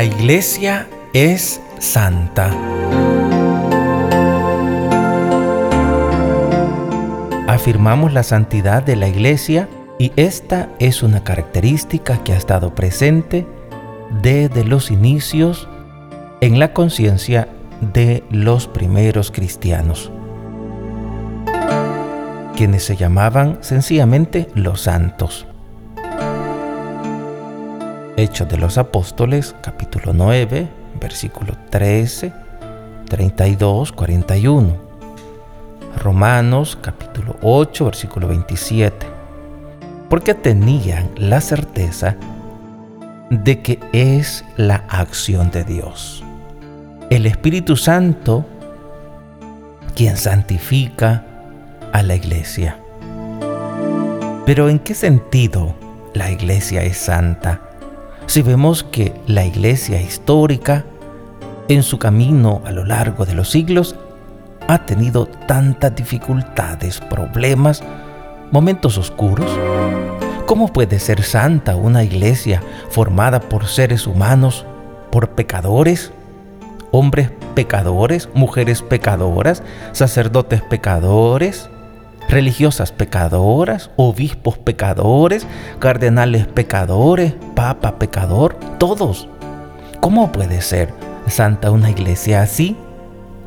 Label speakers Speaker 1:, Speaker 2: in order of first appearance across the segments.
Speaker 1: La iglesia es santa. Afirmamos la santidad de la iglesia y esta es una característica que ha estado presente desde los inicios en la conciencia de los primeros cristianos, quienes se llamaban sencillamente los santos. Hechos de los Apóstoles, capítulo 9, versículo 13, 32, 41. Romanos, capítulo 8, versículo 27. Porque tenían la certeza de que es la acción de Dios. El Espíritu Santo quien santifica a la iglesia. Pero ¿en qué sentido la iglesia es santa? Si vemos que la iglesia histórica, en su camino a lo largo de los siglos, ha tenido tantas dificultades, problemas, momentos oscuros? ¿Cómo puede ser santa una iglesia formada por seres humanos, por pecadores, hombres pecadores, mujeres pecadoras, sacerdotes pecadores, religiosas pecadoras, obispos pecadores, cardenales pecadores, papa pecador, todos. ¿Cómo puede ser santa una iglesia así?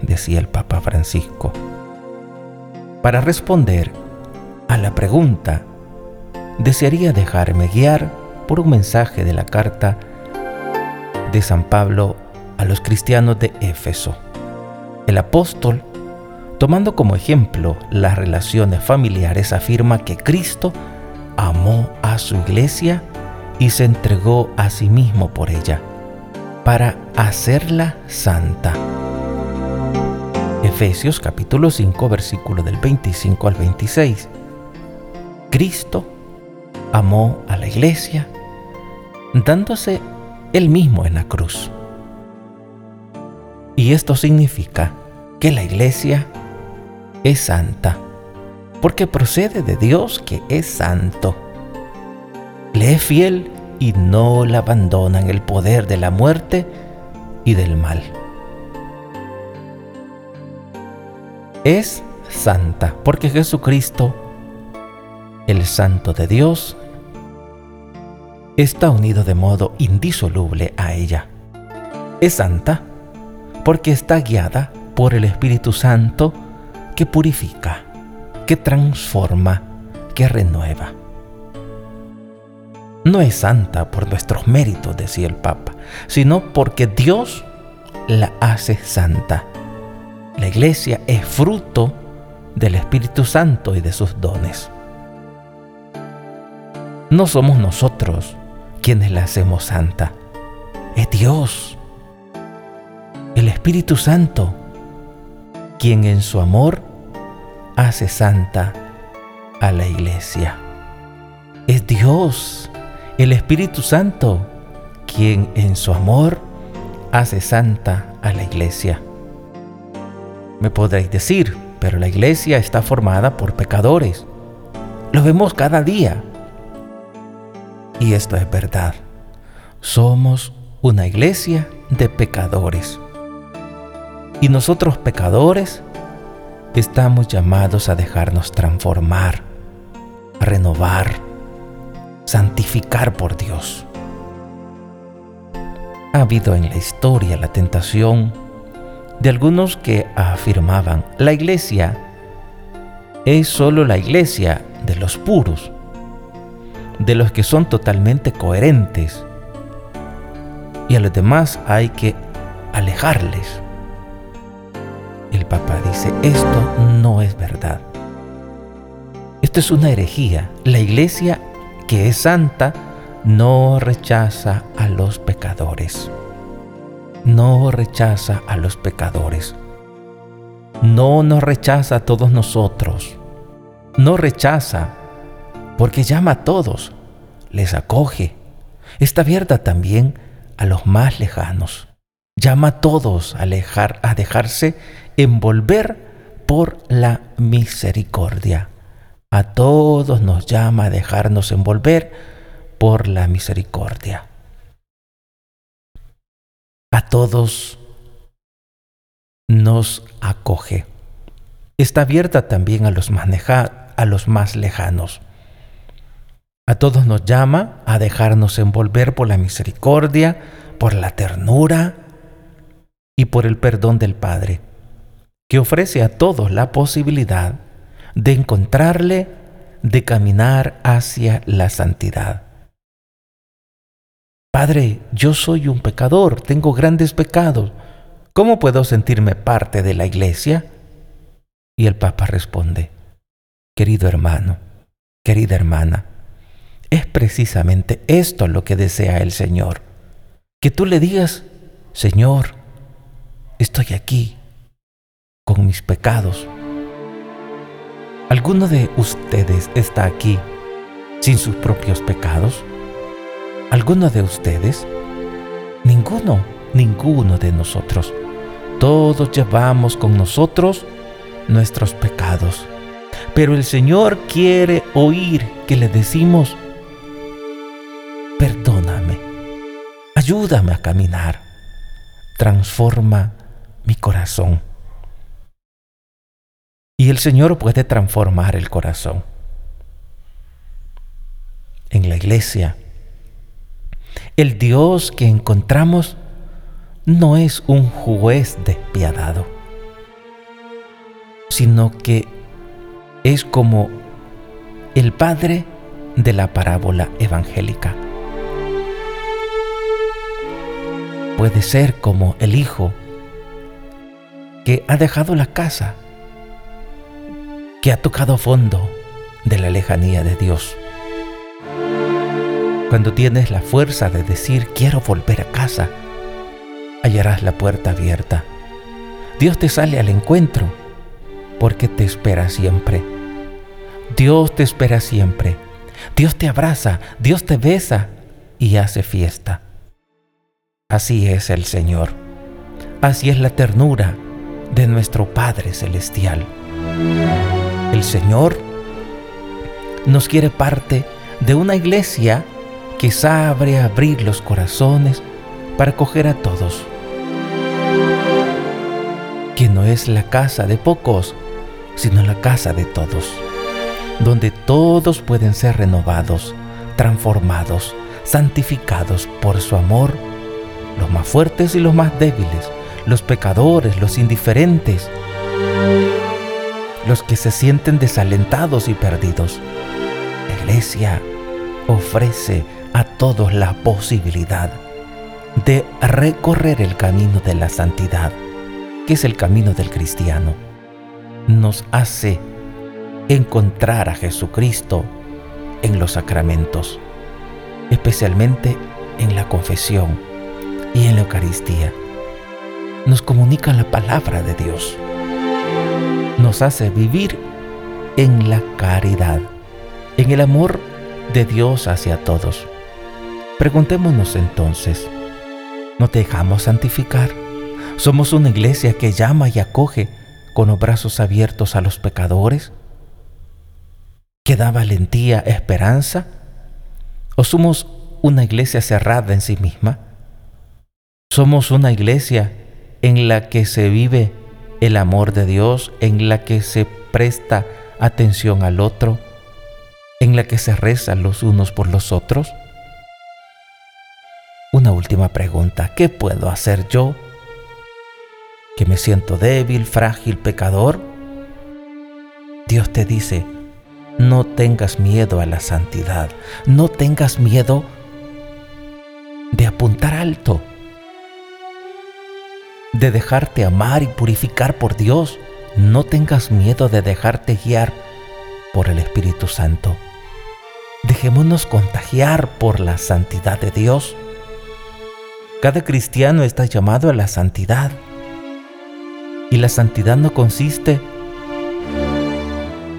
Speaker 1: decía el Papa Francisco. Para responder a la pregunta, desearía dejarme guiar por un mensaje de la carta de San Pablo a los cristianos de Éfeso. El apóstol Tomando como ejemplo las relaciones familiares, afirma que Cristo amó a su iglesia y se entregó a sí mismo por ella, para hacerla santa. Efesios capítulo 5 versículo del 25 al 26. Cristo amó a la iglesia dándose él mismo en la cruz. Y esto significa que la iglesia es santa, porque procede de Dios que es santo. Le es fiel y no la abandona en el poder de la muerte y del mal. Es santa, porque Jesucristo, el santo de Dios, está unido de modo indisoluble a ella. Es santa porque está guiada por el Espíritu Santo que purifica, que transforma, que renueva. No es santa por nuestros méritos, decía el Papa, sino porque Dios la hace santa. La iglesia es fruto del Espíritu Santo y de sus dones. No somos nosotros quienes la hacemos santa, es Dios, el Espíritu Santo quien en su amor hace santa a la iglesia. Es Dios, el Espíritu Santo, quien en su amor hace santa a la iglesia. Me podréis decir, pero la iglesia está formada por pecadores. Lo vemos cada día. Y esto es verdad. Somos una iglesia de pecadores. Y nosotros pecadores estamos llamados a dejarnos transformar, renovar, santificar por Dios. Ha habido en la historia la tentación de algunos que afirmaban, la iglesia es solo la iglesia de los puros, de los que son totalmente coherentes, y a los demás hay que alejarles. Papa dice, esto no es verdad. Esto es una herejía. La iglesia que es santa no rechaza a los pecadores. No rechaza a los pecadores. No nos rechaza a todos nosotros. No rechaza porque llama a todos, les acoge. Está abierta también a los más lejanos. Llama a todos a, a dejarse envolver por la misericordia. A todos nos llama a dejarnos envolver por la misericordia. a todos nos acoge. Está abierta también a los, a los más lejanos. A todos nos llama a dejarnos envolver por la misericordia, por la ternura y por el perdón del Padre, que ofrece a todos la posibilidad de encontrarle, de caminar hacia la santidad. Padre, yo soy un pecador, tengo grandes pecados. ¿Cómo puedo sentirme parte de la iglesia? Y el Papa responde, querido hermano, querida hermana, es precisamente esto lo que desea el Señor. Que tú le digas, Señor, estoy aquí con mis pecados. ¿Alguno de ustedes está aquí sin sus propios pecados? ¿Alguno de ustedes? Ninguno, ninguno de nosotros. Todos llevamos con nosotros nuestros pecados. Pero el Señor quiere oír que le decimos, perdóname, ayúdame a caminar, transforma mi corazón. Y el Señor puede transformar el corazón. En la iglesia, el Dios que encontramos no es un juez despiadado, sino que es como el Padre de la parábola evangélica. puede ser como el hijo que ha dejado la casa, que ha tocado fondo de la lejanía de Dios. Cuando tienes la fuerza de decir quiero volver a casa, hallarás la puerta abierta. Dios te sale al encuentro porque te espera siempre. Dios te espera siempre. Dios te abraza, Dios te besa y hace fiesta. Así es el Señor. Así es la ternura de nuestro Padre Celestial. El Señor nos quiere parte de una iglesia que sabe abrir los corazones para acoger a todos. Que no es la casa de pocos, sino la casa de todos, donde todos pueden ser renovados, transformados, santificados por su amor los más fuertes y los más débiles, los pecadores, los indiferentes, los que se sienten desalentados y perdidos. La iglesia ofrece a todos la posibilidad de recorrer el camino de la santidad, que es el camino del cristiano. Nos hace encontrar a Jesucristo en los sacramentos, especialmente en la confesión y en la Eucaristía. Nos comunica la palabra de Dios. Nos hace vivir en la caridad, en el amor de Dios hacia todos. Preguntémonos entonces, ¿no dejamos santificar? ¿Somos una iglesia que llama y acoge con los brazos abiertos a los pecadores? ¿Que da valentía, esperanza? ¿O somos una iglesia cerrada en sí misma? Somos una iglesia en la que se vive el amor de Dios, en la que se presta atención al otro, en la que se reza los unos por los otros. Una última pregunta, ¿qué puedo hacer yo? ¿Que me siento débil, frágil, pecador? Dios te dice, no tengas miedo a la santidad, no tengas miedo de apuntar alto de dejarte amar y purificar por Dios. No tengas miedo de dejarte guiar por el Espíritu Santo. Dejémonos contagiar por la santidad de Dios. Cada cristiano está llamado a la santidad. Y la santidad no consiste,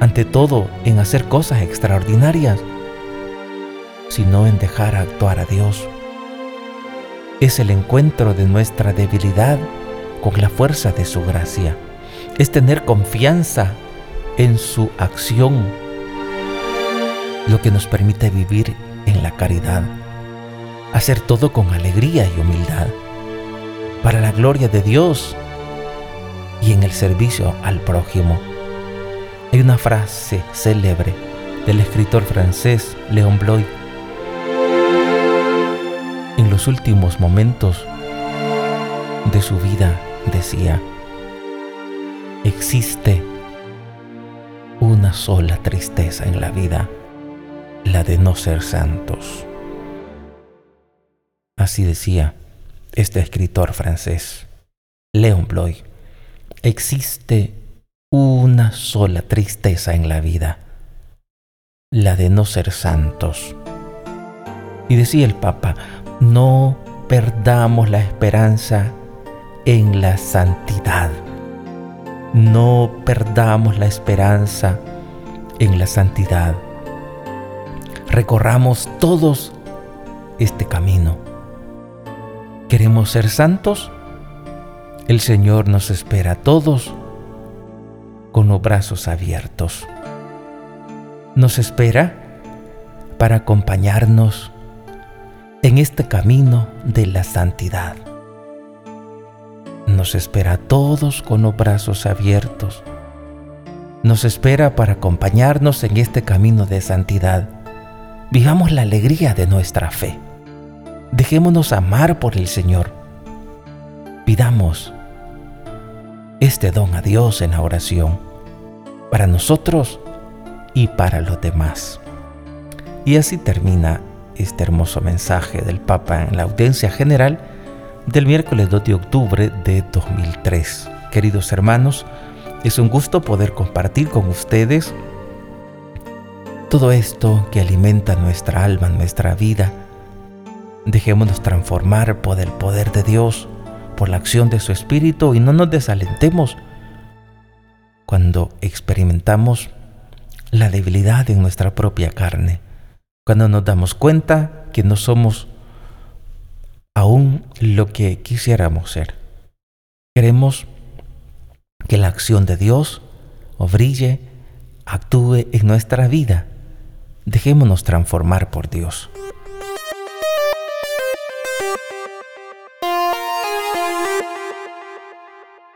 Speaker 1: ante todo, en hacer cosas extraordinarias, sino en dejar actuar a Dios. Es el encuentro de nuestra debilidad con la fuerza de su gracia. Es tener confianza en su acción, lo que nos permite vivir en la caridad, hacer todo con alegría y humildad. para la gloria de Dios y en el servicio al prójimo. Hay una frase célebre del escritor francés Léon Bloy. En los últimos momentos de su vida decía, existe una sola tristeza en la vida, la de no ser santos. Así decía este escritor francés, Léon Bloy. Existe una sola tristeza en la vida, la de no ser santos. Y decía el Papa, no perdamos la esperanza en la santidad. No perdamos la esperanza en la santidad. Recorramos todos este camino. ¿Queremos ser santos? El Señor nos espera a todos con los brazos abiertos. Nos espera para acompañarnos en este camino de la santidad. Nos espera a todos con los brazos abiertos. Nos espera para acompañarnos en este camino de santidad. Vivamos la alegría de nuestra fe. Dejémonos amar por el Señor. Pidamos este don a Dios en la oración, para nosotros y para los demás. Y así termina este hermoso mensaje del Papa en la audiencia general del miércoles 2 de octubre de 2003. Queridos hermanos, es un gusto poder compartir con ustedes todo esto que alimenta nuestra alma, nuestra vida. Dejémonos transformar por el poder de Dios, por la acción de su Espíritu y no nos desalentemos cuando experimentamos la debilidad en nuestra propia carne, cuando nos damos cuenta que no somos aún lo que quisiéramos ser. Queremos que la acción de Dios brille, actúe en nuestra vida. Dejémonos transformar por Dios.